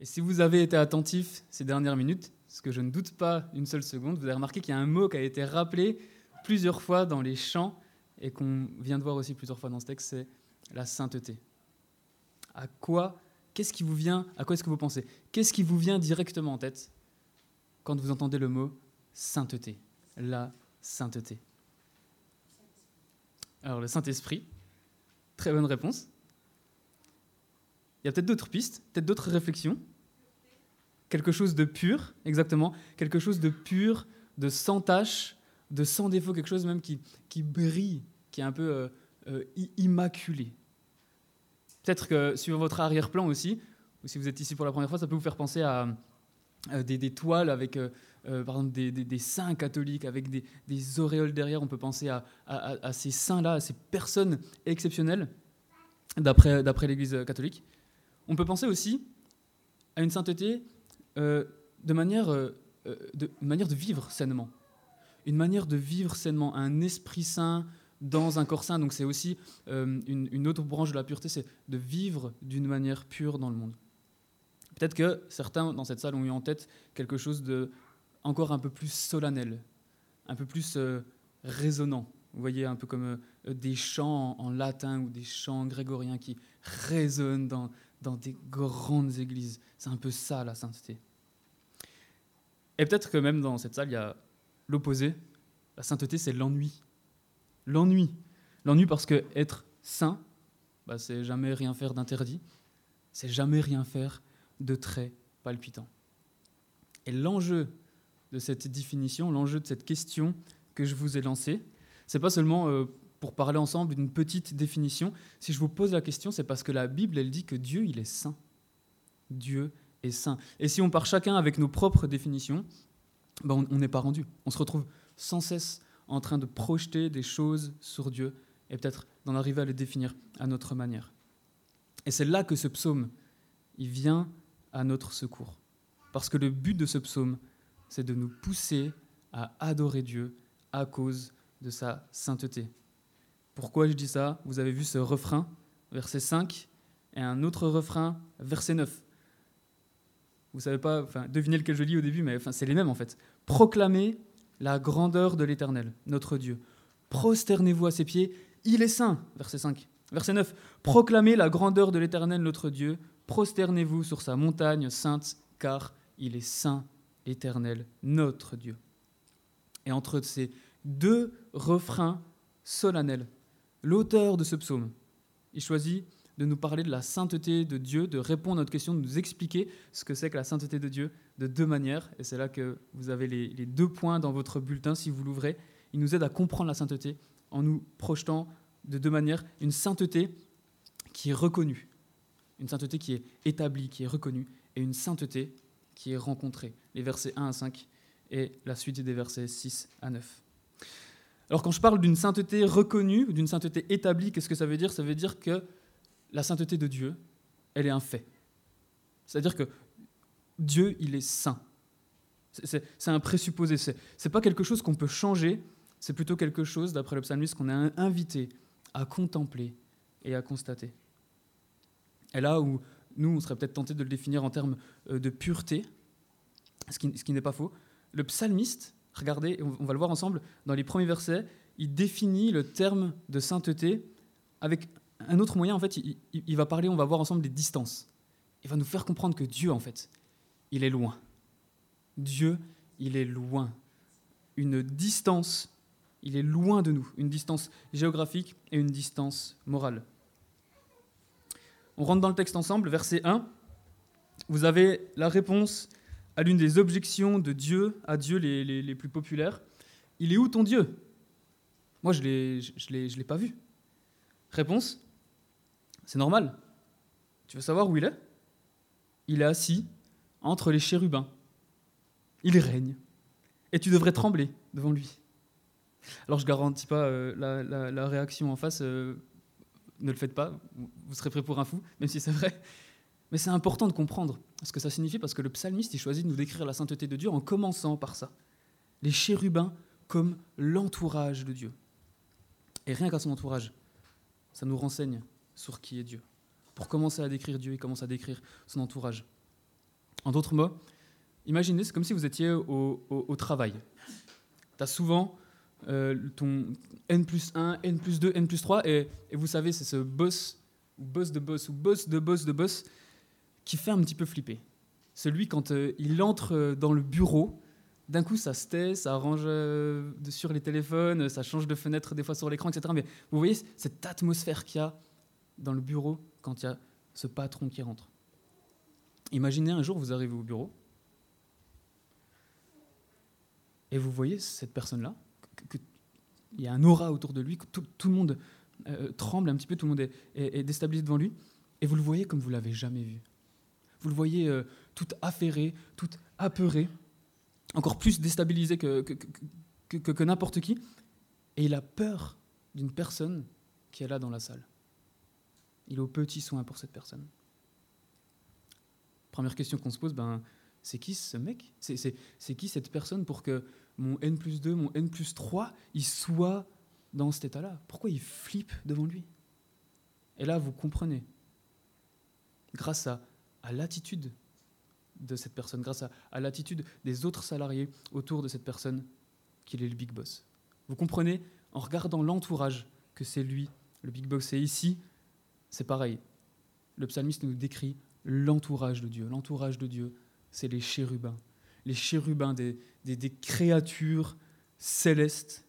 Et si vous avez été attentif ces dernières minutes, ce que je ne doute pas une seule seconde, vous avez remarqué qu'il y a un mot qui a été rappelé plusieurs fois dans les chants et qu'on vient de voir aussi plusieurs fois dans ce texte, c'est la sainteté. À quoi, qu'est-ce qui vous vient, à quoi est-ce que vous pensez? Qu'est-ce qui vous vient directement en tête quand vous entendez le mot sainteté? La sainteté. Alors le Saint-Esprit, très bonne réponse. Il y a peut-être d'autres pistes, peut-être d'autres réflexions. Quelque chose de pur, exactement. Quelque chose de pur, de sans tache, de sans défaut, quelque chose même qui, qui brille, qui est un peu euh, euh, immaculé. Peut-être que sur votre arrière-plan aussi, si vous êtes ici pour la première fois, ça peut vous faire penser à euh, des, toiles avec, par exemple, des, saints catholiques, avec des, auréoles derrière. On peut penser à, à ces saints-là, à ces personnes exceptionnelles, d'après l'Église catholique. On peut penser aussi à une sainteté euh, de, manière, euh, euh, de manière de vivre sainement. Une manière de vivre sainement, un esprit saint dans un corps saint. Donc c'est aussi une, autre branche de la pureté, c'est de vivre d'une manière pure dans le monde. Peut-être que certains dans cette salle ont eu en tête quelque chose de encore un peu plus solennel, un peu plus résonnant. Vous voyez, un peu comme des chants en, latin ou des chants grégoriens qui résonnent dans, dans des grandes églises. C'est un peu ça la sainteté. Et peut-être que même dans cette salle, il y a l'opposé. La sainteté, c'est l'ennui. L'ennui. L'ennui parce que être saint, bah, c'est jamais rien faire d'interdit, c'est jamais rien faire de très palpitant. Et l'enjeu de cette définition, l'enjeu de cette question que je vous ai lancée, c'est pas seulement euh, pour parler ensemble d'une petite définition. Si je vous pose la question, c'est parce que la Bible, elle dit que Dieu, il est saint. Dieu est saint. Et si on part chacun avec nos propres définitions, ben on n'est pas rendu. On se retrouve sans cesse en train de projeter des choses sur Dieu et peut-être d'en arriver à les définir à notre manière. Et c'est là que ce psaume, il vient à notre secours. Parce que le but de ce psaume, c'est de nous pousser à adorer Dieu à cause de sa sainteté. Pourquoi je dis ça? Vous avez vu ce refrain, verset 5, et un autre refrain, verset 9. Vous savez pas, enfin, devinez lequel je lis au début, mais c'est les mêmes en fait. Proclamez la grandeur de l'Éternel, notre Dieu. Prosternez-vous à ses pieds, il est saint. Verset 5. Verset 9. Proclamez la grandeur de l'Éternel, notre Dieu. Prosternez-vous sur sa montagne sainte, car il est saint, éternel, notre Dieu. Et entre ces deux refrains solennels, l'auteur de ce psaume, il choisit de nous parler de la sainteté de Dieu, de répondre à notre question, de nous expliquer ce que c'est que la sainteté de Dieu de deux manières. Et c'est là que vous avez les, deux points dans votre bulletin, si vous l'ouvrez. Il nous aide à comprendre la sainteté en nous projetant de deux manières une sainteté qui est reconnue, une sainteté qui est établie, qui est reconnue, et une sainteté qui est rencontrée. Les versets 1 à 5 et la suite des versets 6 à 9. Alors quand je parle d'une sainteté reconnue, d'une sainteté établie, qu'est-ce que ça veut dire? Ça veut dire que la sainteté de Dieu, elle est un fait. C'est-à-dire que Dieu, il est saint. C'est un présupposé. Ce n'est pas quelque chose qu'on peut changer, c'est plutôt quelque chose, d'après le psalmiste, qu'on est invité à contempler et à constater. Et là où nous, on serait peut-être tenté de le définir en termes euh, de pureté, ce qui, ce qui n'est pas faux, le psalmiste, regardez, on va le voir ensemble, dans les premiers versets, il définit le terme de sainteté avec un autre moyen. En fait, il, va parler, on va voir ensemble des distances. Il va nous faire comprendre que Dieu, en fait, il est loin. Dieu, il est loin. Une distance, il est loin de nous. Une distance géographique et une distance morale. On rentre dans le texte ensemble, verset 1. Vous avez la réponse à l'une des objections de Dieu, à Dieu les, plus populaires. Il est où ton Dieu? Moi, je ne l'ai pas vu. Réponse C'est normal. Tu veux savoir où il est? Il est assis entre les chérubins. Il règne. Et tu devrais trembler devant lui. Alors je ne garantis pas euh, la, réaction en face, euh, ne le faites pas, vous serez prêt pour un fou, même si c'est vrai. Mais c'est important de comprendre ce que ça signifie parce que le psalmiste il choisit de nous décrire la sainteté de Dieu en commençant par ça. Les chérubins comme l'entourage de Dieu. Et rien qu'à son entourage, ça nous renseigne sur qui est Dieu. Pour commencer à décrire Dieu, il commence à décrire son entourage. En d'autres mots, imaginez, c'est comme si vous étiez au, travail. Tu as souvent euh, ton N plus 1, N plus 2, N plus 3, et, et vous savez, c'est ce boss, ou boss de boss, ou boss de boss de boss, qui fait un petit peu flipper. Celui, quand euh, il entre euh, dans le bureau, d'un coup, ça se tait, ça range euh, sur les téléphones, ça change de fenêtre des fois sur l'écran, etc. Mais vous voyez cette atmosphère qu'il y a dans le bureau quand il y a ce patron qui rentre. Imaginez un jour, vous arrivez au bureau et vous voyez cette personne-là, il y a un aura autour de lui, que tout, le monde tremble un petit peu, tout le monde est, est, déstabilisé devant lui, et vous le voyez comme vous l'avez jamais vu. Vous le voyez euh, tout affairé, tout apeuré, encore plus déstabilisé que, que, n'importe qui. Et il a peur d'une personne qui est là dans la salle. Il est au petit soin pour cette personne. Première question qu'on se pose, ben, c'est qui ce mec? C'est qui cette personne pour que mon N plus 2, mon N plus 3, il soit dans cet état-là? Pourquoi il flippe devant lui? Et là, vous comprenez. Grâce à à l'attitude de cette personne, grâce à, l'attitude des autres salariés autour de cette personne, qu'il est le big boss. Vous comprenez, en regardant l'entourage, que c'est lui, le big boss. Et ici, c'est pareil. Le psalmiste nous décrit l'entourage de Dieu. L'entourage de Dieu, c'est les chérubins. Les chérubins, des, créatures célestes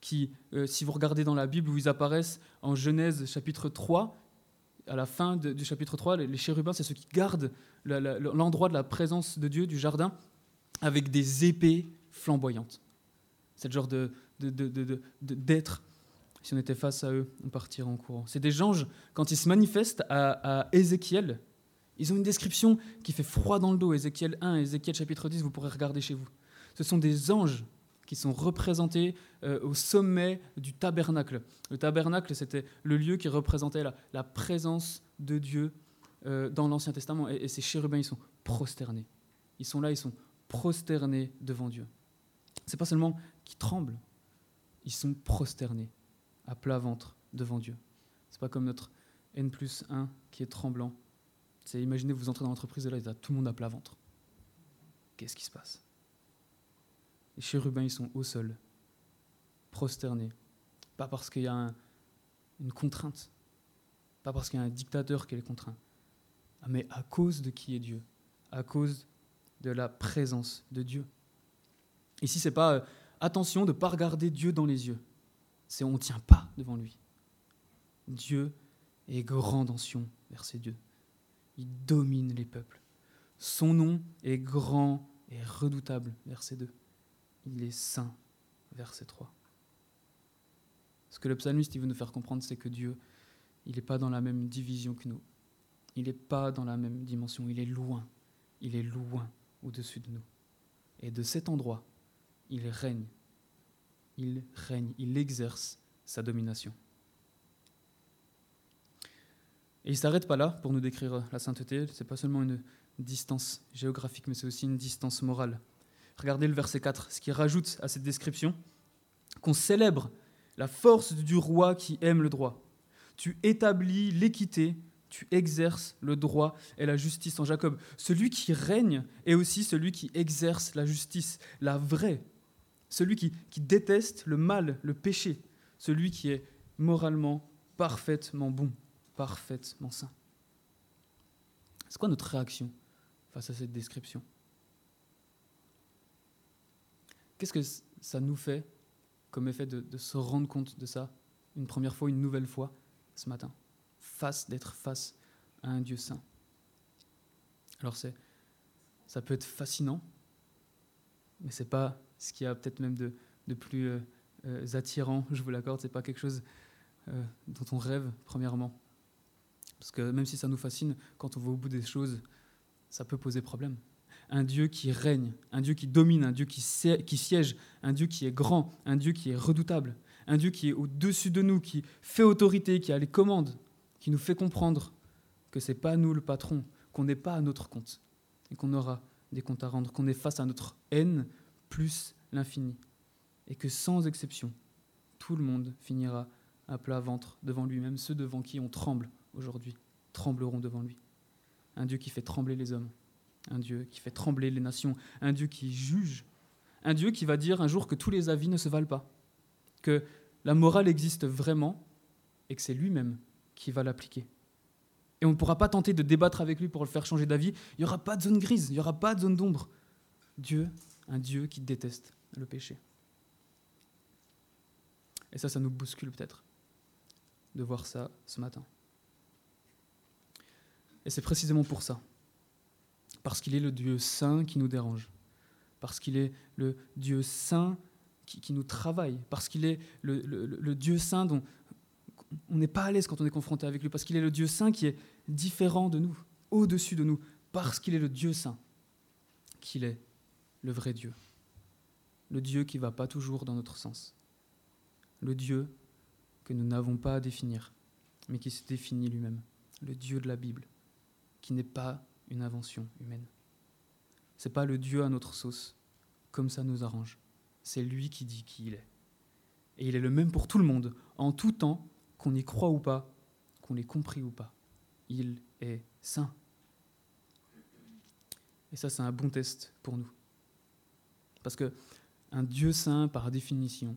qui, euh, si vous regardez dans la Bible où ils apparaissent, en Genèse chapitre 3, à la fin du chapitre 3, les, chérubins, c'est ceux qui gardent l'endroit de la présence de Dieu, du jardin, avec des épées flamboyantes. C'est le genre de, d'être. Si on était face à eux, on partirait en courant. C'est des anges, quand ils se manifestent à, à Ézéchiel, ils ont une description qui fait froid dans le dos. Ézéchiel 1, Ézéchiel chapitre 10, vous pourrez regarder chez vous. Ce sont des anges qui sont représentés euh, au sommet du tabernacle. Le tabernacle, c'était le lieu qui représentait la, présence de Dieu euh, dans l'Ancien Testament. Et, ces chérubins, ils sont prosternés. Ils sont là, ils sont prosternés devant Dieu. C'est pas seulement qu'ils tremblent, ils sont prosternés, à plat ventre devant Dieu. C'est pas comme notre N plus 1 qui est tremblant. C'est imaginez, vous entrez dans l'entreprise et là, il y tout le monde à plat ventre. Qu'est-ce qui se passe? Les chérubins, ils sont au sol, prosternés. Pas parce qu'il y a une contrainte, pas parce qu'il y a un dictateur qui les contraint, mais à cause de qui est Dieu, à cause de la présence de Dieu. Ici, c'est pas euh, attention de ne pas regarder Dieu dans les yeux, c'est on ne tient pas devant lui. Dieu est grand dans Sion, verset 2. Il domine les peuples. Son nom est grand et redoutable, verset 2 il est saint. Verset 3. Ce que le psalmiste veut nous faire comprendre, c'est que Dieu, il n'est pas dans la même division que nous. Il n'est pas dans la même dimension. Il est loin. Il est loin au-dessus de nous. Et de cet endroit, il règne. Il règne. Il exerce sa domination. Et il ne s'arrête pas là pour nous décrire la sainteté. Ce n'est pas seulement une distance géographique, mais c'est aussi une distance morale. Regardez le verset 4, ce qui rajoute à cette description qu'on célèbre la force du roi qui aime le droit. Tu établis l'équité, tu exerces le droit et la justice en Jacob. Celui qui règne est aussi celui qui exerce la justice, la vraie. Celui qui, qui déteste le mal, le péché. Celui qui est moralement parfaitement bon, parfaitement saint. C'est quoi notre réaction face à cette description? Qu'est-ce que ça nous fait comme effet de, se rendre compte de ça une première fois, une nouvelle fois ce matin, face d'être face à un Dieu saint? Alors c'est, ça peut être fascinant, mais c'est pas ce qu'il y a peut-être même de, plus euh, euh, attirant, je vous l'accorde, c'est pas quelque chose euh, dont on rêve premièrement. Parce que même si ça nous fascine, quand on va au bout des choses, ça peut poser problème un Dieu qui règne, un Dieu qui domine, un Dieu qui, siège, un Dieu qui est grand, un Dieu qui est redoutable, un Dieu qui est au-dessus de nous, qui fait autorité, qui a les commandes, qui nous fait comprendre que ce n'est pas nous le patron, qu'on n'est pas à notre compte et qu'on aura des comptes à rendre, qu'on est face à notre haine plus l'infini et que sans exception, tout le monde finira à plat ventre devant lui-même, ceux devant qui on tremble aujourd'hui trembleront devant lui. Un Dieu qui fait trembler les hommes un Dieu qui fait trembler les nations, un Dieu qui juge, un Dieu qui va dire un jour que tous les avis ne se valent pas, que la morale existe vraiment et que c'est lui-même qui va l'appliquer. Et on ne pourra pas tenter de débattre avec lui pour le faire changer d'avis. Il n'y aura pas de zone grise, il n'y aura pas de zone d'ombre. Dieu, un Dieu qui déteste le péché. Et ça, ça nous bouscule peut-être de voir ça ce matin. Et c'est précisément pour ça. Parce qu'il est le Dieu saint qui nous dérange. Parce qu'il est le Dieu saint qui, nous travaille. Parce qu'il est le, le Dieu saint dont on n'est pas à l'aise quand on est confronté avec lui. Parce qu'il est le Dieu saint qui est différent de nous, au-dessus de nous. Parce qu'il est le Dieu saint. Qu'il est le vrai Dieu. Le Dieu qui ne va pas toujours dans notre sens. Le Dieu que nous n'avons pas à définir, mais qui se définit lui-même. Le Dieu de la Bible, qui n'est pas une invention humaine. Ce n'est pas le Dieu à notre sauce, comme ça nous arrange. C'est lui qui dit qui il est. Et il est le même pour tout le monde, en tout temps, qu'on y croit ou pas, qu'on l'ait compris ou pas. Il est saint. Et ça, c'est un bon test pour nous. Parce que un Dieu saint, par définition,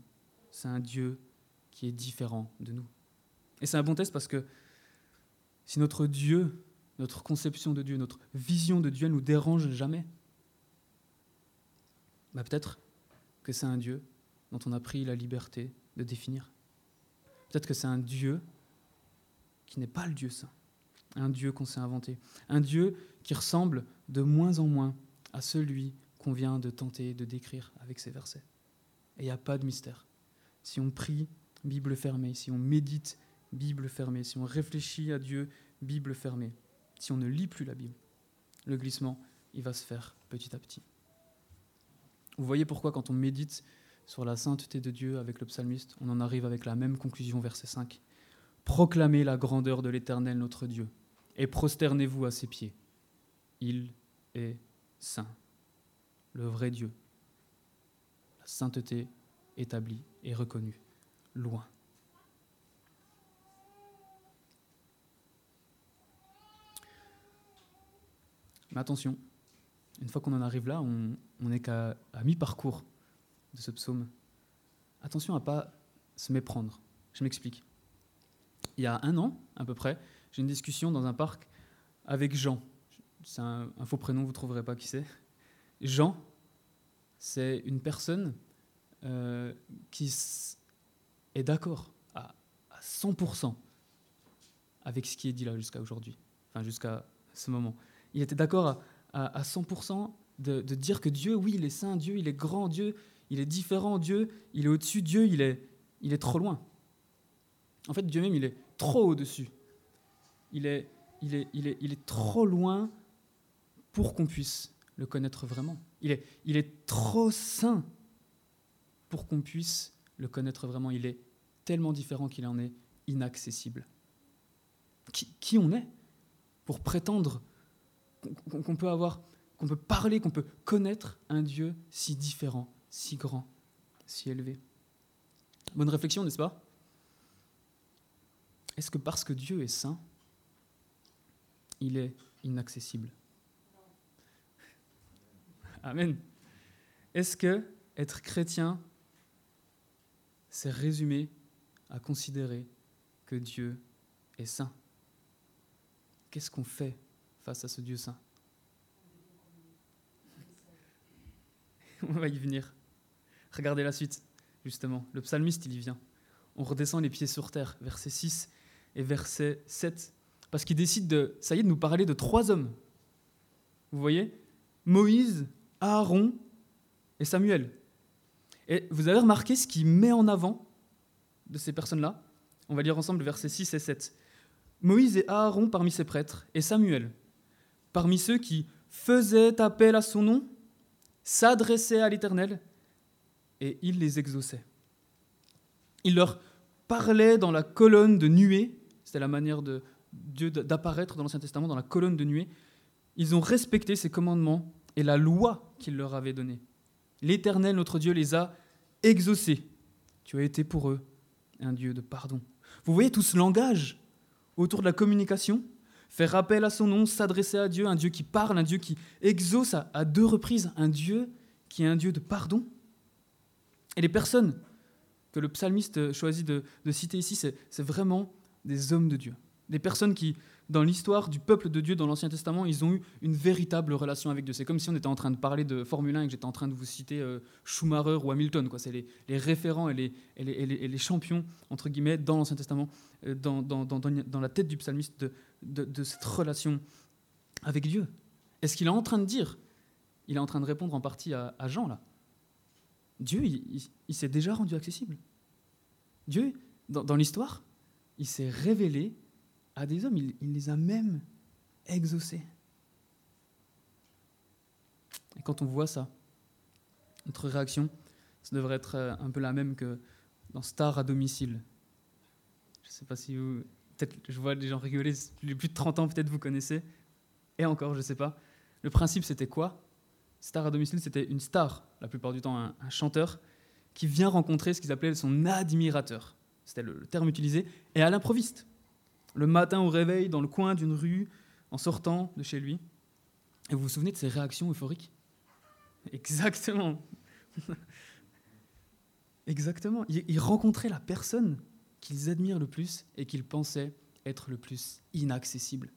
c'est un Dieu qui est différent de nous. Et c'est un bon test parce que si notre Dieu, notre conception de Dieu, notre vision de Dieu, ne nous dérange jamais, bah peut-être que c'est un Dieu dont on a pris la liberté de définir. Peut-être que c'est un Dieu qui n'est pas le Dieu saint, un Dieu qu'on s'est inventé, un Dieu qui ressemble de moins en moins à celui qu'on vient de tenter de décrire avec ces versets. Et il n'y a pas de mystère. Si on prie, Bible fermée, si on médite, Bible fermée, si on réfléchit à Dieu, Bible fermée, si on ne lit plus la Bible, le glissement, il va se faire petit à petit. Vous voyez pourquoi quand on médite sur la sainteté de Dieu avec le psalmiste, on en arrive avec la même conclusion, verset 5. Proclamez la grandeur de l'Éternel notre Dieu, et prosternez-vous à ses pieds. Il est saint, le vrai Dieu. La sainteté établie et reconnue, loin. Mais attention, une fois qu'on en arrive là, on n'est qu'à mi-parcours de ce psaume. Attention à pas se méprendre. Je m'explique. Il y a un an, à peu près, j'ai une discussion dans un parc avec Jean. C'est un, faux prénom, vous ne trouverez pas qui c'est. Jean, c'est une personne euh, qui est d'accord à, 100% avec ce qui est dit là jusqu'à aujourd'hui, enfin jusqu'à ce moment. Il était d'accord à, 100% de, de, dire que Dieu, oui, il est saint, Dieu, il est grand, Dieu, il est différent, Dieu, il est au-dessus, Dieu, il est, il est trop loin. En fait, Dieu même, il est trop au-dessus. Il est, il, est, il, est, il est trop loin pour qu'on puisse le connaître vraiment. Il est, il est trop saint pour qu'on puisse le connaître vraiment. Il est tellement différent qu'il en est inaccessible. Qui, qui on est pour prétendre qu'on peut avoir, qu'on peut parler, qu'on peut connaître un Dieu si différent, si grand, si élevé. Bonne réflexion, n'est-ce pas? Est-ce que parce que Dieu est saint, il est inaccessible? Amen. Est-ce que être chrétien, c'est résumer à considérer que Dieu est saint? Qu'est-ce qu'on fait? Face à ce Dieu saint On va y venir. Regardez la suite, justement. Le psalmiste, il y vient. On redescend les pieds sur terre, verset 6 et verset 7, parce qu'il décide de, ça y est, de nous parler de trois hommes. Vous voyez? Moïse, Aaron et Samuel. Et vous avez remarqué ce qu'il met en avant de ces personnes-là? On va lire ensemble versets 6 et 7. Moïse et Aaron parmi ses prêtres, et Samuel, parmi ceux qui faisaient appel à son nom, s'adressaient à l'Éternel et il les exauçait. Il leur parlait dans la colonne de nuée, c'était la manière de Dieu d'apparaître dans l'Ancien Testament, dans la colonne de nuée. Ils ont respecté ses commandements et la loi qu'il leur avait donnée. L'Éternel, notre Dieu, les a exaucés. Tu as été pour eux un Dieu de pardon. Vous voyez tout ce langage autour de la communication? Faire appel à son nom, s'adresser à Dieu, un Dieu qui parle, un Dieu qui exauce à, deux reprises, un Dieu qui est un Dieu de pardon. Et les personnes que le psalmiste choisit de, citer ici, c'est vraiment des hommes de Dieu, des personnes qui, dans l'histoire du peuple de Dieu dans l'Ancien Testament, ils ont eu une véritable relation avec Dieu. C'est comme si on était en train de parler de Formule 1 et que j'étais en train de vous citer euh, Schumacher ou Hamilton. C'est les, référents et les, champions, entre guillemets, dans l'Ancien Testament, euh, dans, la tête du psalmiste de, cette relation avec Dieu. Et ce qu'il est en train de dire, il est en train de répondre en partie à, Jean, là. Dieu, il s'est déjà rendu accessible. Dieu, dans l'histoire, il s'est révélé à des hommes, il, les a même exaucés. Et quand on voit ça, notre réaction, ça devrait être euh, un peu la même que dans Star à domicile. Je ne sais pas si vous. Peut-être, je vois des gens rigoler, les plus de 30 ans, peut-être vous connaissez. Et encore, je ne sais pas. Le principe, c'était quoi? Star à domicile, c'était une star, la plupart du temps un, un chanteur, qui vient rencontrer ce qu'ils appelaient son admirateur. C'était le terme utilisé, et à l'improviste le matin au réveil, dans le coin d'une rue, en sortant de chez lui. Et vous vous souvenez de ses réactions euphoriques? Exactement. Exactement. Ils rencontraient la personne qu'ils admirent le plus et qu'ils pensaient être le plus inaccessible.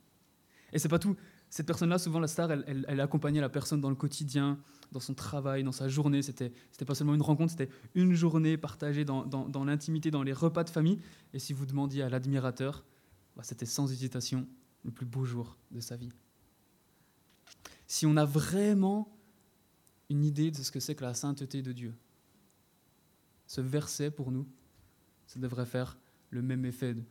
Et c'est pas tout. Cette personne-là, souvent la star, elle, accompagnait la personne dans le quotidien, dans son travail, dans sa journée. C'était, c'était pas seulement une rencontre, c'était une journée partagée dans, dans l'intimité, dans les repas de famille. Et si vous demandiez à l'admirateur, bah, c'était sans hésitation le plus beau jour de sa vie. Si on a vraiment une idée de ce que c'est que la sainteté de Dieu, ce verset pour nous, ça devrait faire le même effet de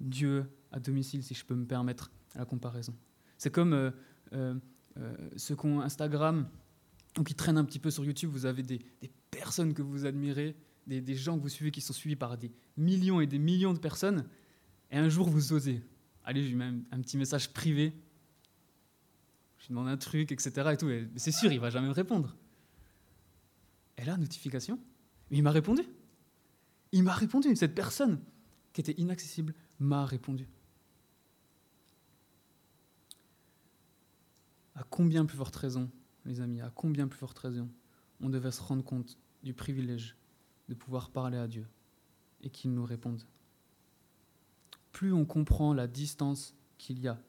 Dieu à domicile, si je peux me permettre la comparaison. C'est comme euh, euh, euh, ceux qui ont Instagram ou qui traînent un petit peu sur YouTube, vous avez des, personnes que vous admirez, des, des, gens que vous suivez qui sont suivis par des millions et des millions de personnes, et un jour, vous osez. Allez, je lui mets un, petit message privé. Je lui demande un truc, etc. Et tout. c'est sûr, il va jamais me répondre. Et là, notification. il m'a répondu. Il m'a répondu. Cette personne qui était inaccessible m'a répondu. À combien plus forte raison, les amis, à combien plus forte raison on devait se rendre compte du privilège de pouvoir parler à Dieu et qu'il nous réponde? Plus on comprend la distance qu'il y a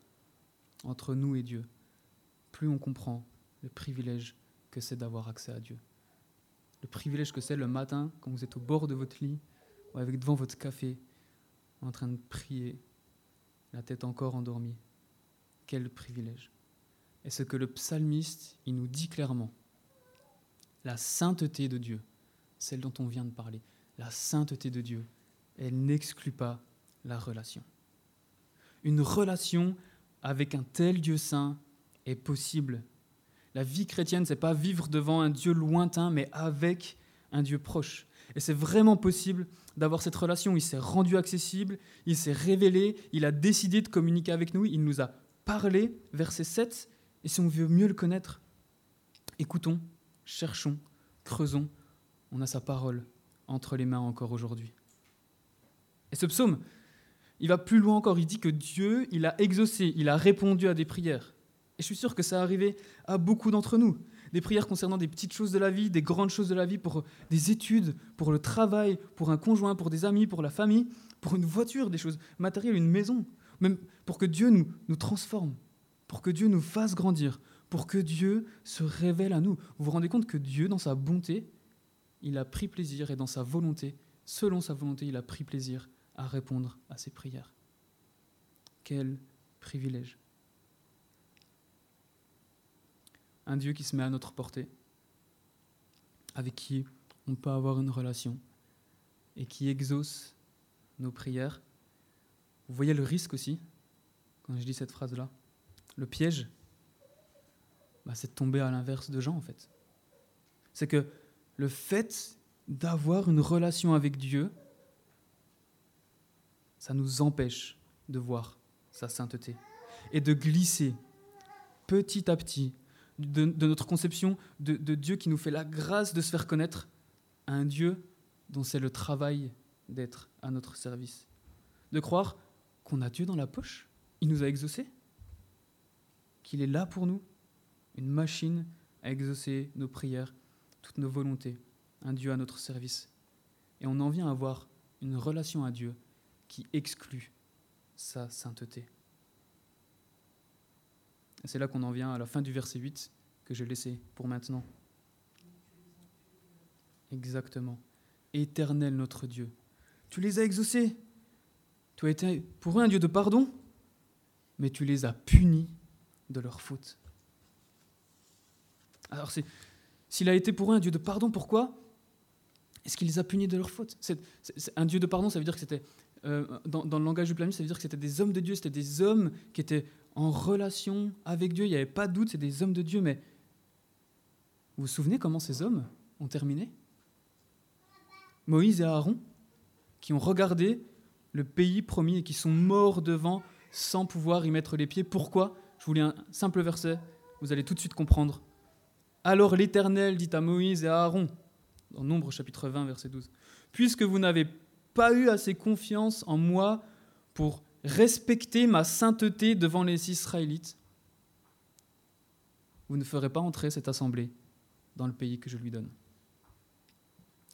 entre nous et Dieu, plus on comprend le privilège que c'est d'avoir accès à Dieu. Le privilège que c'est le matin, quand vous êtes au bord de votre lit, ou avec devant votre café, en train de prier, la tête encore endormie. Quel privilège. Et ce que le psalmiste, nous dit clairement, la sainteté de Dieu, celle dont on vient de parler, la sainteté de Dieu, elle n'exclut pas la relation. Une relation avec un tel Dieu saint est possible. La vie chrétienne, c'est pas vivre devant un Dieu lointain, mais avec un Dieu proche. Et c'est vraiment possible d'avoir cette relation. Il s'est rendu accessible, il s'est révélé, il a décidé de communiquer avec nous, il nous a parlé, verset 7. Et si on veut mieux le connaître, écoutons, cherchons, creusons. On a sa parole entre les mains encore aujourd'hui. Et ce psaume, il va plus loin encore, il dit que Dieu, il a exaucé, il a répondu à des prières. Et je suis sûr que ça arrivé à beaucoup d'entre nous. Des prières concernant des petites choses de la vie, des grandes choses de la vie, pour des études, pour le travail, pour un conjoint, pour des amis, pour la famille, pour une voiture, des choses matérielles, une maison, même pour que Dieu nous, nous transforme, pour que Dieu nous fasse grandir, pour que Dieu se révèle à nous. Vous vous rendez compte que Dieu, dans sa bonté, il a pris plaisir et dans sa volonté, selon sa volonté, il a pris plaisir à répondre à ces prières. Quel privilège. Un Dieu qui se met à notre portée, avec qui on peut avoir une relation et qui exauce nos prières. Vous voyez le risque aussi, quand je dis cette phrase-là Le piège, bah, c'est de tomber à l'inverse de Jean en fait. C'est que le fait d'avoir une relation avec Dieu, ça nous empêche de voir sa sainteté et de glisser petit à petit de, notre conception de, de, Dieu qui nous fait la grâce de se faire connaître à un Dieu dont c'est le travail d'être à notre service. De croire qu'on a Dieu dans la poche, il nous a exaucés, qu'il est là pour nous, une machine à exaucer nos prières, toutes nos volontés, un Dieu à notre service. Et on en vient à avoir une relation à Dieu qui exclut sa sainteté. c'est là qu'on en vient à la fin du verset 8 que j'ai laissé pour maintenant. Exactement. Éternel notre Dieu. Tu les as exaucés. Tu as été pour eux un Dieu de pardon, mais tu les as punis de leur faute. Alors, s'il a été pour eux un Dieu de pardon, pourquoi est-ce qu'il les a punis de leur faute? C'est, Un Dieu de pardon, ça veut dire que c'était, euh, dans, le langage du planning, ça veut dire que c'était des hommes de Dieu, c'était des hommes qui étaient en relation avec Dieu, il n'y avait pas de doute, c'est des hommes de Dieu, mais vous vous souvenez comment ces hommes ont terminé? Moïse et Aaron, qui ont regardé le pays promis et qui sont morts devant sans pouvoir y mettre les pieds. Pourquoi? Je vous lis un simple verset, vous allez tout de suite comprendre. Alors l'Éternel dit à Moïse et à Aaron, dans Nombre chapitre 20, verset 12, Puisque vous n'avez pas eu assez confiance en moi pour respecter ma sainteté devant les Israélites, vous ne ferez pas entrer cette assemblée dans le pays que je lui donne.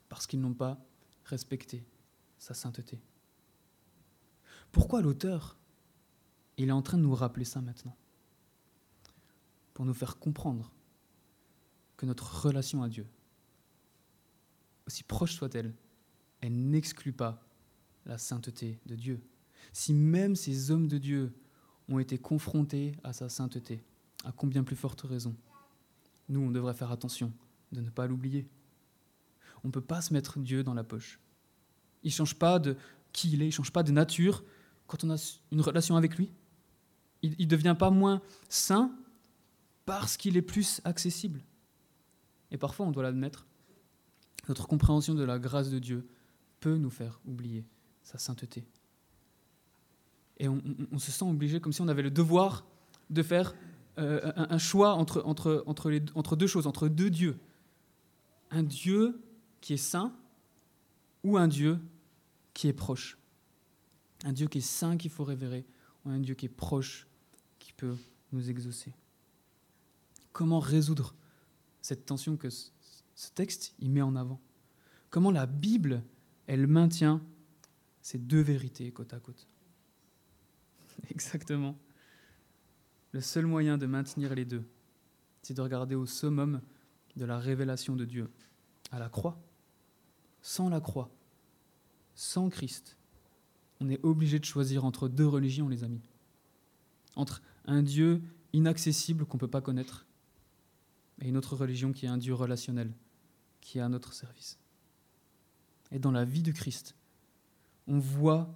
Parce qu'ils n'ont pas respecté sa sainteté. Pourquoi l'auteur Il est en train de nous rappeler ça maintenant? Pour nous faire comprendre que notre relation à Dieu, aussi proche soit-elle, elle, n'exclut pas la sainteté de Dieu. Si même ces hommes de Dieu ont été confrontés à sa sainteté, à combien plus forte raison? Nous, on devrait faire attention de ne pas l'oublier. On ne peut pas se mettre Dieu dans la poche. Il ne change pas de qui il est, il ne change pas de nature quand on a une relation avec lui. Il ne devient pas moins saint parce qu'il est plus accessible. Et parfois, on doit l'admettre, notre compréhension de la grâce de Dieu peut nous faire oublier sa sainteté. Et on, se sent obligé comme si on avait le devoir de faire euh, un, choix entre, entre, entre, entre deux choses, entre deux dieux. Un Dieu qui est saint ou un Dieu qui est proche. Un Dieu qui est saint qu'il faut révérer ou un Dieu qui est proche qui peut nous exaucer. Comment résoudre cette tension que ce, texte il met en avant? Comment la Bible, elle maintient ces deux vérités côte à côte Exactement. Le seul moyen de maintenir les deux, c'est de regarder au summum de la révélation de Dieu, à la croix. Sans la croix, sans Christ, on est obligé de choisir entre deux religions, les amis. Entre un Dieu inaccessible qu'on ne peut pas connaître et une autre religion qui est un Dieu relationnel, qui est à notre service. Et dans la vie de Christ, on voit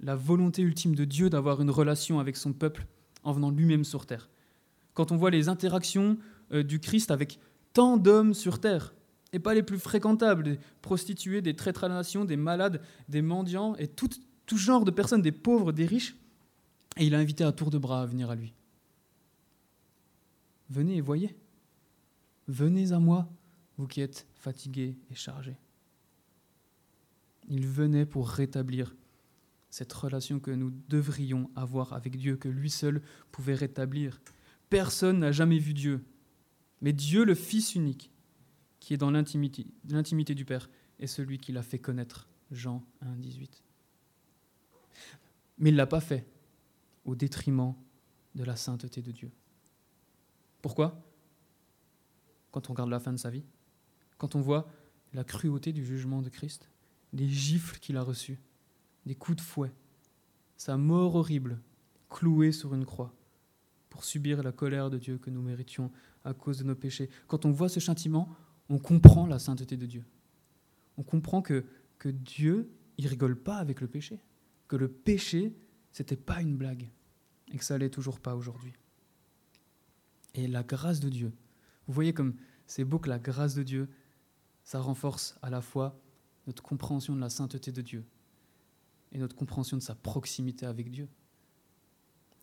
la volonté ultime de Dieu d'avoir une relation avec son peuple en venant lui-même sur terre. Quand on voit les interactions euh, du Christ avec tant d'hommes sur terre, et pas les plus fréquentables, des prostituées, des traîtres à la nation, des malades, des mendiants, et tout, tout genre de personnes, des pauvres, des riches, et il a invité à tour de bras à venir à lui. Venez et voyez. Venez à moi, vous qui êtes fatigués et chargés. Il venait pour rétablir cette relation que nous devrions avoir avec Dieu, que lui seul pouvait rétablir. Personne n'a jamais vu Dieu, mais Dieu, le Fils unique, qui est dans l'intimité, du Père, est celui qui l'a fait connaître. Jean 1, 18. Mais il ne l'a pas fait au détriment de la sainteté de Dieu. Pourquoi? Quand on regarde la fin de sa vie, quand on voit la cruauté du jugement de Christ, les gifles qu'il a reçus, des coups de fouet, sa mort horrible, clouée sur une croix, pour subir la colère de Dieu que nous méritions à cause de nos péchés. Quand on voit ce châtiment, on comprend la sainteté de Dieu. On comprend que, que Dieu, il rigole pas avec le péché, que le péché, c'était pas une blague, et que ça l'est toujours pas aujourd'hui. Et la grâce de Dieu, vous voyez comme c'est beau que la grâce de Dieu, ça renforce à la fois notre compréhension de la sainteté de Dieu, et notre compréhension de sa proximité avec Dieu.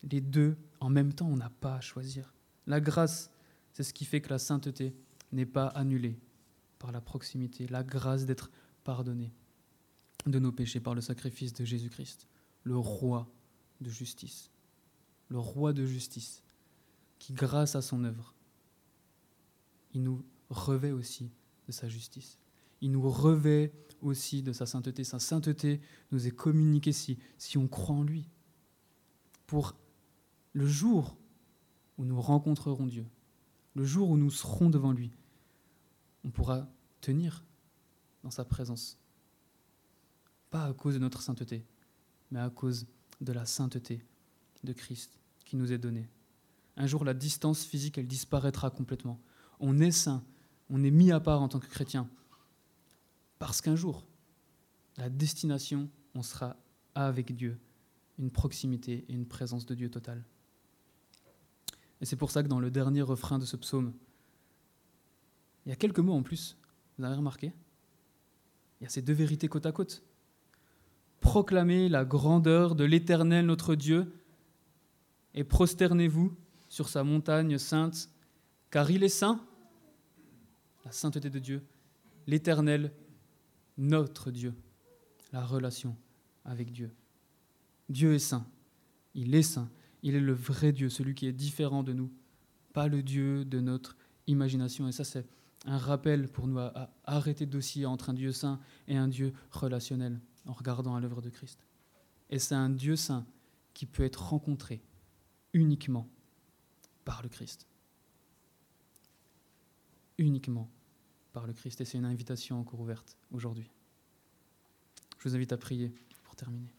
Les deux, en même temps, on n'a pas à choisir. La grâce, c'est ce qui fait que la sainteté n'est pas annulée par la proximité, la grâce d'être pardonné de nos péchés par le sacrifice de Jésus-Christ, le roi de justice. Le roi de justice qui, grâce à son œuvre, il nous revêt aussi de sa justice. Il nous revêt aussi de sa sainteté. Sa sainteté nous est communiquée si, si on croit en lui. Pour le jour où nous rencontrerons Dieu, le jour où nous serons devant lui, on pourra tenir dans sa présence. Pas à cause de notre sainteté, mais à cause de la sainteté de Christ qui nous est donnée. Un jour, la distance physique, elle disparaîtra complètement. On est saint, on est mis à part en tant que chrétien. Parce qu'un jour, la destination, on sera avec Dieu, une proximité et une présence de Dieu totale. Et c'est pour ça que dans le dernier refrain de ce psaume, il y a quelques mots en plus. Vous avez remarqué? Il y a ces deux vérités côte à côte. Proclamez la grandeur de l'Éternel notre Dieu et prosternez-vous sur sa montagne sainte, car il est saint, la sainteté de Dieu, l'Éternel notre Dieu, la relation avec Dieu. Dieu est saint, il est saint, il est le vrai Dieu, celui qui est différent de nous, pas le Dieu de notre imagination. Et ça, c'est un rappel pour nous à, arrêter d'osciller entre un Dieu saint et un Dieu relationnel en regardant à l'œuvre de Christ. Et c'est un Dieu saint qui peut être rencontré uniquement par le Christ. Uniquement par le Christ. Et c'est une invitation encore ouverte aujourd'hui. Je vous invite à prier pour terminer.